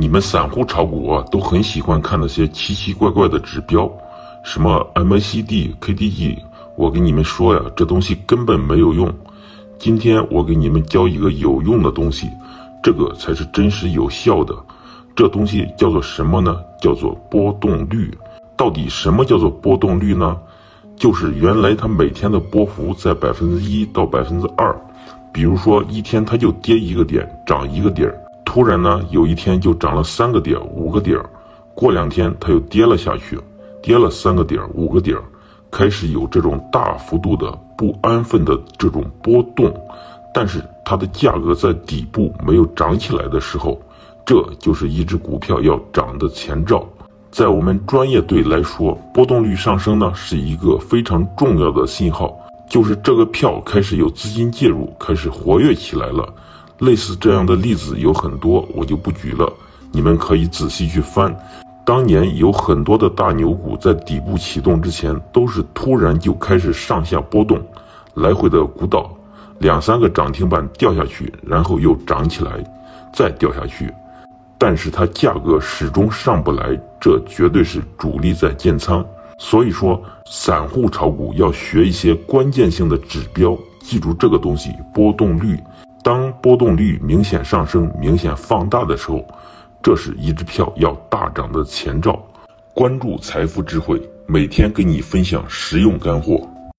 你们散户炒股啊，都很喜欢看那些奇奇怪怪的指标，什么 MACD、KDJ，我跟你们说呀，这东西根本没有用。今天我给你们教一个有用的东西，这个才是真实有效的。这东西叫做什么呢？叫做波动率。到底什么叫做波动率呢？就是原来它每天的波幅在百分之一到百分之二，比如说一天它就跌一个点，涨一个点儿。突然呢，有一天就涨了三个点、五个点，过两天它又跌了下去，跌了三个点、五个点，开始有这种大幅度的不安分的这种波动，但是它的价格在底部没有涨起来的时候，这就是一只股票要涨的前兆。在我们专业队来说，波动率上升呢是一个非常重要的信号，就是这个票开始有资金介入，开始活跃起来了。类似这样的例子有很多，我就不举了。你们可以仔细去翻，当年有很多的大牛股在底部启动之前，都是突然就开始上下波动，来回的鼓捣，两三个涨停板掉下去，然后又涨起来，再掉下去，但是它价格始终上不来，这绝对是主力在建仓。所以说，散户炒股要学一些关键性的指标，记住这个东西，波动率。波动率明显上升、明显放大的时候，这是一只票要大涨的前兆。关注财富智慧，每天给你分享实用干货。